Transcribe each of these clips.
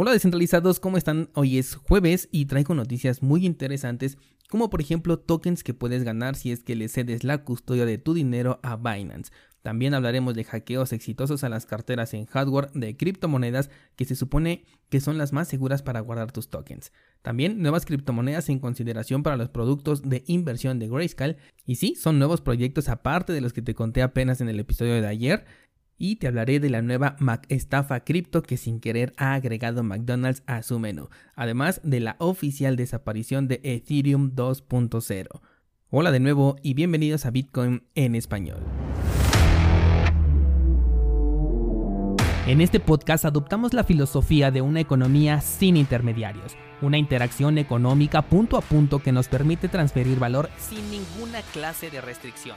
Hola descentralizados, ¿cómo están? Hoy es jueves y traigo noticias muy interesantes, como por ejemplo tokens que puedes ganar si es que le cedes la custodia de tu dinero a Binance. También hablaremos de hackeos exitosos a las carteras en hardware de criptomonedas que se supone que son las más seguras para guardar tus tokens. También nuevas criptomonedas en consideración para los productos de inversión de Grayscale. Y sí, son nuevos proyectos aparte de los que te conté apenas en el episodio de ayer y te hablaré de la nueva Mac estafa cripto que sin querer ha agregado McDonald's a su menú, además de la oficial desaparición de Ethereum 2.0. Hola de nuevo y bienvenidos a Bitcoin en español. En este podcast adoptamos la filosofía de una economía sin intermediarios, una interacción económica punto a punto que nos permite transferir valor sin ninguna clase de restricción.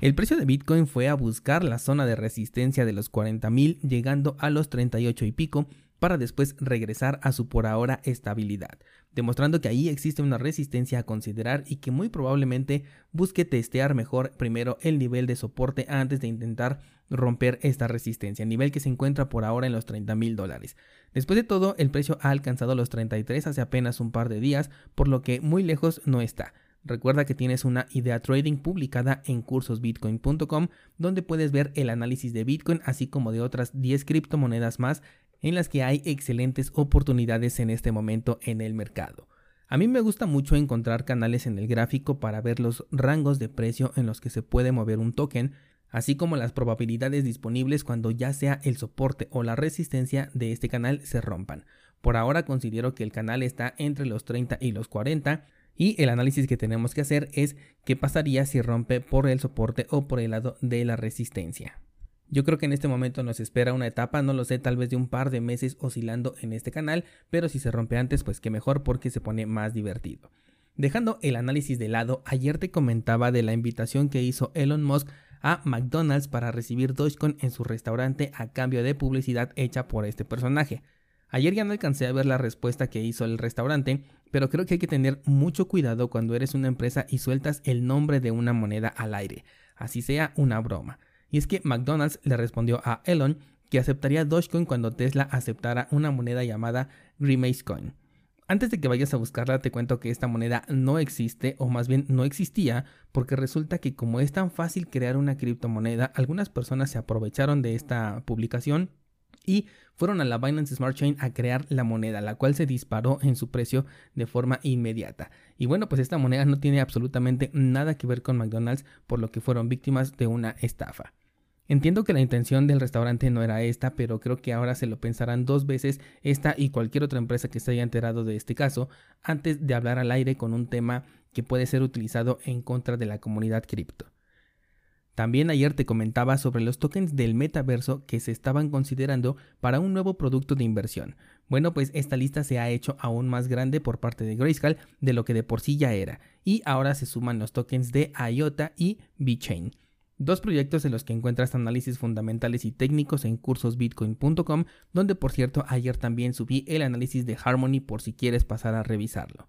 El precio de Bitcoin fue a buscar la zona de resistencia de los 40.000 llegando a los 38 y pico para después regresar a su por ahora estabilidad, demostrando que ahí existe una resistencia a considerar y que muy probablemente busque testear mejor primero el nivel de soporte antes de intentar romper esta resistencia, nivel que se encuentra por ahora en los 30 mil dólares. Después de todo, el precio ha alcanzado los 33 hace apenas un par de días, por lo que muy lejos no está. Recuerda que tienes una idea trading publicada en cursosbitcoin.com donde puedes ver el análisis de Bitcoin así como de otras 10 criptomonedas más en las que hay excelentes oportunidades en este momento en el mercado. A mí me gusta mucho encontrar canales en el gráfico para ver los rangos de precio en los que se puede mover un token, así como las probabilidades disponibles cuando ya sea el soporte o la resistencia de este canal se rompan. Por ahora considero que el canal está entre los 30 y los 40, y el análisis que tenemos que hacer es qué pasaría si rompe por el soporte o por el lado de la resistencia. Yo creo que en este momento nos espera una etapa, no lo sé, tal vez de un par de meses oscilando en este canal, pero si se rompe antes, pues qué mejor porque se pone más divertido. Dejando el análisis de lado, ayer te comentaba de la invitación que hizo Elon Musk a McDonald's para recibir Dogecoin en su restaurante a cambio de publicidad hecha por este personaje. Ayer ya no alcancé a ver la respuesta que hizo el restaurante, pero creo que hay que tener mucho cuidado cuando eres una empresa y sueltas el nombre de una moneda al aire, así sea una broma. Y es que McDonald's le respondió a Elon que aceptaría Dogecoin cuando Tesla aceptara una moneda llamada Grimace Coin. Antes de que vayas a buscarla, te cuento que esta moneda no existe, o más bien no existía, porque resulta que como es tan fácil crear una criptomoneda, algunas personas se aprovecharon de esta publicación y fueron a la Binance Smart Chain a crear la moneda, la cual se disparó en su precio de forma inmediata. Y bueno, pues esta moneda no tiene absolutamente nada que ver con McDonald's, por lo que fueron víctimas de una estafa. Entiendo que la intención del restaurante no era esta, pero creo que ahora se lo pensarán dos veces esta y cualquier otra empresa que se haya enterado de este caso antes de hablar al aire con un tema que puede ser utilizado en contra de la comunidad cripto. También ayer te comentaba sobre los tokens del metaverso que se estaban considerando para un nuevo producto de inversión. Bueno, pues esta lista se ha hecho aún más grande por parte de Grayscale de lo que de por sí ya era, y ahora se suman los tokens de IOTA y VeChain. Dos proyectos en los que encuentras análisis fundamentales y técnicos en cursosbitcoin.com, donde por cierto ayer también subí el análisis de Harmony por si quieres pasar a revisarlo.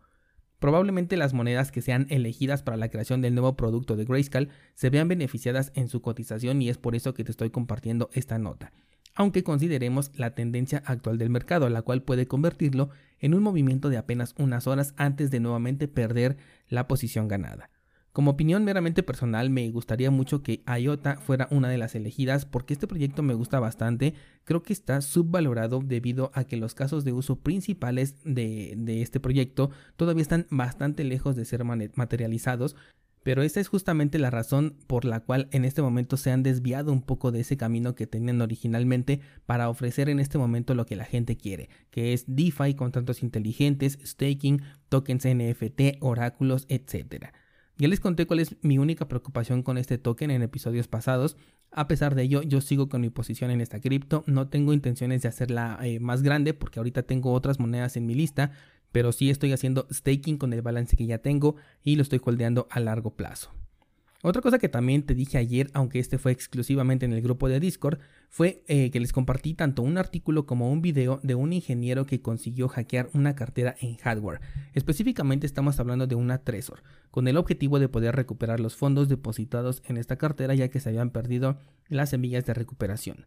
Probablemente las monedas que sean elegidas para la creación del nuevo producto de Grayscale se vean beneficiadas en su cotización y es por eso que te estoy compartiendo esta nota. Aunque consideremos la tendencia actual del mercado, la cual puede convertirlo en un movimiento de apenas unas horas antes de nuevamente perder la posición ganada. Como opinión meramente personal, me gustaría mucho que IOTA fuera una de las elegidas porque este proyecto me gusta bastante. Creo que está subvalorado debido a que los casos de uso principales de, de este proyecto todavía están bastante lejos de ser materializados. Pero esa es justamente la razón por la cual en este momento se han desviado un poco de ese camino que tenían originalmente para ofrecer en este momento lo que la gente quiere, que es DeFi, contratos inteligentes, staking, tokens NFT, oráculos, etcétera. Ya les conté cuál es mi única preocupación con este token en episodios pasados. A pesar de ello, yo sigo con mi posición en esta cripto. No tengo intenciones de hacerla eh, más grande porque ahorita tengo otras monedas en mi lista. pero sí estoy haciendo staking con el balance que ya tengo y lo estoy holdeando a largo plazo. Otra cosa que también te dije ayer, aunque este fue exclusivamente en el grupo de Discord, fue eh, que les compartí tanto un artículo como un video de un ingeniero que consiguió hackear una cartera en hardware. Específicamente estamos hablando de una Trezor, con el objetivo de poder recuperar los fondos depositados en esta cartera ya que se habían perdido las semillas de recuperación.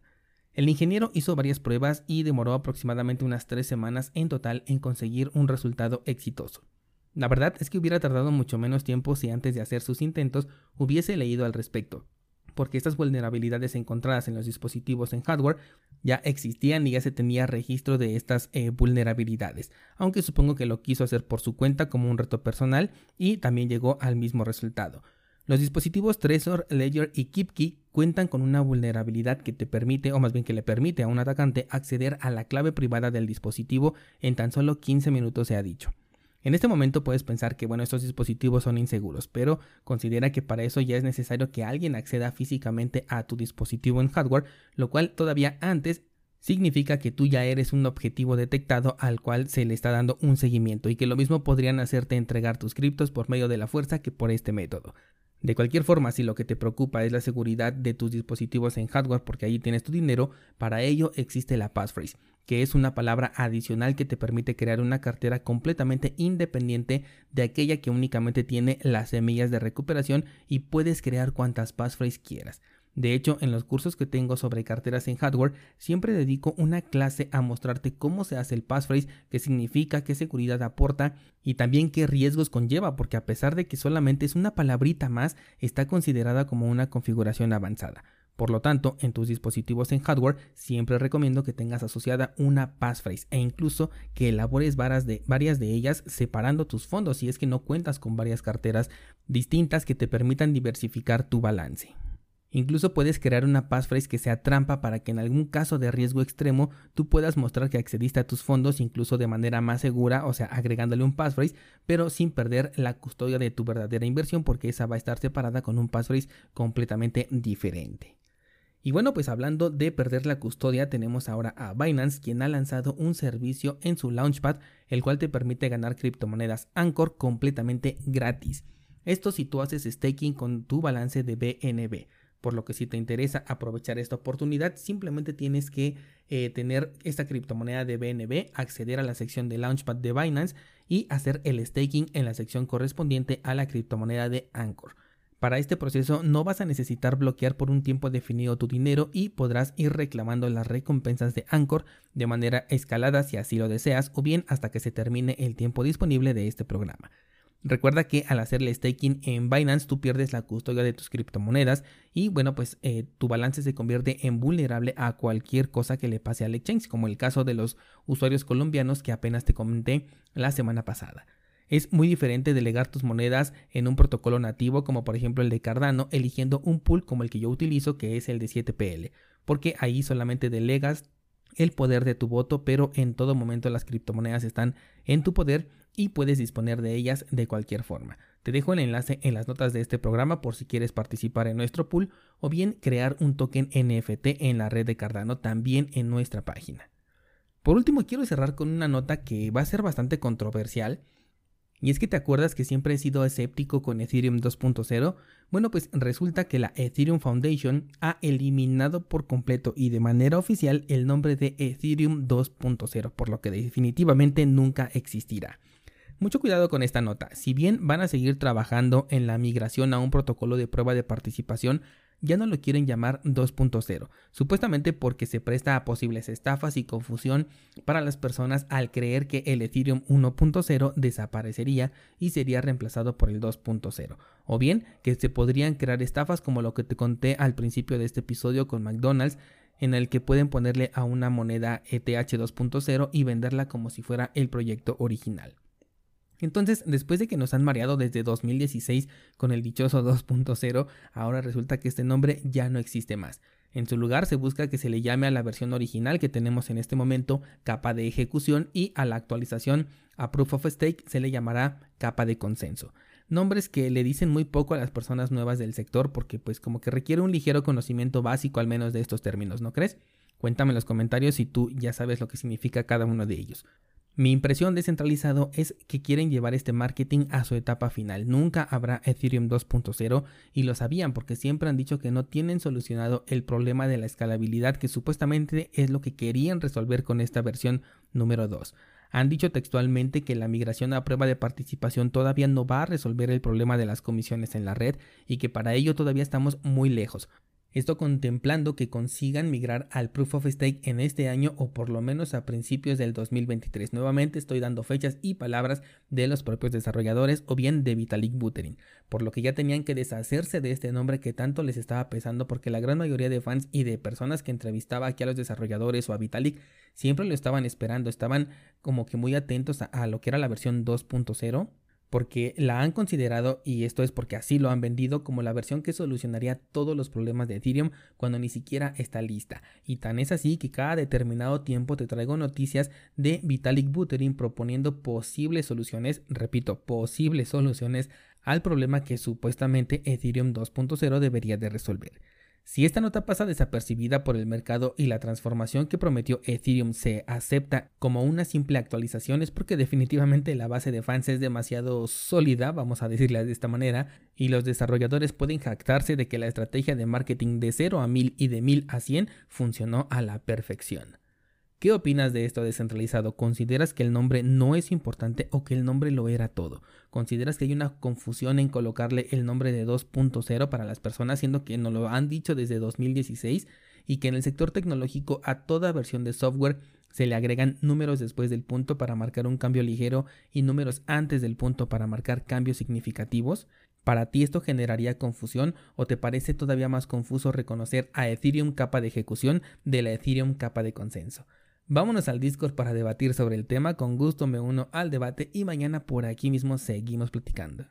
El ingeniero hizo varias pruebas y demoró aproximadamente unas tres semanas en total en conseguir un resultado exitoso. La verdad es que hubiera tardado mucho menos tiempo si antes de hacer sus intentos hubiese leído al respecto, porque estas vulnerabilidades encontradas en los dispositivos en hardware ya existían y ya se tenía registro de estas eh, vulnerabilidades, aunque supongo que lo quiso hacer por su cuenta como un reto personal y también llegó al mismo resultado. Los dispositivos Trezor, Ledger y KeepKey cuentan con una vulnerabilidad que te permite, o más bien que le permite a un atacante acceder a la clave privada del dispositivo en tan solo 15 minutos se ha dicho. En este momento puedes pensar que bueno, estos dispositivos son inseguros, pero considera que para eso ya es necesario que alguien acceda físicamente a tu dispositivo en hardware, lo cual todavía antes significa que tú ya eres un objetivo detectado al cual se le está dando un seguimiento y que lo mismo podrían hacerte entregar tus criptos por medio de la fuerza que por este método. De cualquier forma, si lo que te preocupa es la seguridad de tus dispositivos en hardware porque ahí tienes tu dinero, para ello existe la passphrase, que es una palabra adicional que te permite crear una cartera completamente independiente de aquella que únicamente tiene las semillas de recuperación y puedes crear cuantas passphrase quieras. De hecho, en los cursos que tengo sobre carteras en hardware, siempre dedico una clase a mostrarte cómo se hace el passphrase, qué significa, qué seguridad aporta y también qué riesgos conlleva, porque a pesar de que solamente es una palabrita más, está considerada como una configuración avanzada. Por lo tanto, en tus dispositivos en hardware siempre recomiendo que tengas asociada una passphrase e incluso que elabores de, varias de ellas separando tus fondos si es que no cuentas con varias carteras distintas que te permitan diversificar tu balance. Incluso puedes crear una passphrase que sea trampa para que en algún caso de riesgo extremo tú puedas mostrar que accediste a tus fondos incluso de manera más segura, o sea, agregándole un passphrase, pero sin perder la custodia de tu verdadera inversión porque esa va a estar separada con un passphrase completamente diferente. Y bueno, pues hablando de perder la custodia, tenemos ahora a Binance, quien ha lanzado un servicio en su Launchpad, el cual te permite ganar criptomonedas Anchor completamente gratis. Esto si tú haces staking con tu balance de BNB. Por lo que si te interesa aprovechar esta oportunidad, simplemente tienes que eh, tener esta criptomoneda de BNB, acceder a la sección de Launchpad de Binance y hacer el staking en la sección correspondiente a la criptomoneda de Anchor. Para este proceso no vas a necesitar bloquear por un tiempo definido tu dinero y podrás ir reclamando las recompensas de Anchor de manera escalada si así lo deseas o bien hasta que se termine el tiempo disponible de este programa. Recuerda que al hacerle staking en Binance tú pierdes la custodia de tus criptomonedas y bueno pues eh, tu balance se convierte en vulnerable a cualquier cosa que le pase al exchange como el caso de los usuarios colombianos que apenas te comenté la semana pasada. Es muy diferente delegar tus monedas en un protocolo nativo como por ejemplo el de Cardano eligiendo un pool como el que yo utilizo que es el de 7PL porque ahí solamente delegas el poder de tu voto pero en todo momento las criptomonedas están en tu poder y puedes disponer de ellas de cualquier forma. Te dejo el enlace en las notas de este programa por si quieres participar en nuestro pool o bien crear un token NFT en la red de Cardano también en nuestra página. Por último, quiero cerrar con una nota que va a ser bastante controversial y es que te acuerdas que siempre he sido escéptico con Ethereum 2.0. Bueno, pues resulta que la Ethereum Foundation ha eliminado por completo y de manera oficial el nombre de Ethereum 2.0, por lo que definitivamente nunca existirá. Mucho cuidado con esta nota. Si bien van a seguir trabajando en la migración a un protocolo de prueba de participación, ya no lo quieren llamar 2.0, supuestamente porque se presta a posibles estafas y confusión para las personas al creer que el Ethereum 1.0 desaparecería y sería reemplazado por el 2.0, o bien que se podrían crear estafas como lo que te conté al principio de este episodio con McDonald's, en el que pueden ponerle a una moneda ETH 2.0 y venderla como si fuera el proyecto original. Entonces, después de que nos han mareado desde 2016 con el dichoso 2.0, ahora resulta que este nombre ya no existe más. En su lugar se busca que se le llame a la versión original que tenemos en este momento capa de ejecución y a la actualización a Proof of Stake se le llamará capa de consenso. Nombres que le dicen muy poco a las personas nuevas del sector porque pues como que requiere un ligero conocimiento básico al menos de estos términos, ¿no crees? Cuéntame en los comentarios si tú ya sabes lo que significa cada uno de ellos. Mi impresión descentralizado es que quieren llevar este marketing a su etapa final. Nunca habrá Ethereum 2.0 y lo sabían porque siempre han dicho que no tienen solucionado el problema de la escalabilidad que supuestamente es lo que querían resolver con esta versión número 2. Han dicho textualmente que la migración a prueba de participación todavía no va a resolver el problema de las comisiones en la red y que para ello todavía estamos muy lejos. Esto contemplando que consigan migrar al Proof of Stake en este año o por lo menos a principios del 2023. Nuevamente estoy dando fechas y palabras de los propios desarrolladores o bien de Vitalik Buterin, por lo que ya tenían que deshacerse de este nombre que tanto les estaba pesando porque la gran mayoría de fans y de personas que entrevistaba aquí a los desarrolladores o a Vitalik siempre lo estaban esperando, estaban como que muy atentos a, a lo que era la versión 2.0 porque la han considerado, y esto es porque así lo han vendido, como la versión que solucionaría todos los problemas de Ethereum cuando ni siquiera está lista. Y tan es así que cada determinado tiempo te traigo noticias de Vitalik Buterin proponiendo posibles soluciones, repito, posibles soluciones al problema que supuestamente Ethereum 2.0 debería de resolver. Si esta nota pasa desapercibida por el mercado y la transformación que prometió Ethereum se acepta como una simple actualización es porque definitivamente la base de fans es demasiado sólida, vamos a decirle de esta manera, y los desarrolladores pueden jactarse de que la estrategia de marketing de 0 a 1000 y de 1000 a 100 funcionó a la perfección. ¿Qué opinas de esto descentralizado? ¿Consideras que el nombre no es importante o que el nombre lo era todo? ¿Consideras que hay una confusión en colocarle el nombre de 2.0 para las personas, siendo que nos lo han dicho desde 2016 y que en el sector tecnológico a toda versión de software se le agregan números después del punto para marcar un cambio ligero y números antes del punto para marcar cambios significativos? ¿Para ti esto generaría confusión o te parece todavía más confuso reconocer a Ethereum capa de ejecución de la Ethereum capa de consenso? Vámonos al Discord para debatir sobre el tema, con gusto me uno al debate y mañana por aquí mismo seguimos platicando.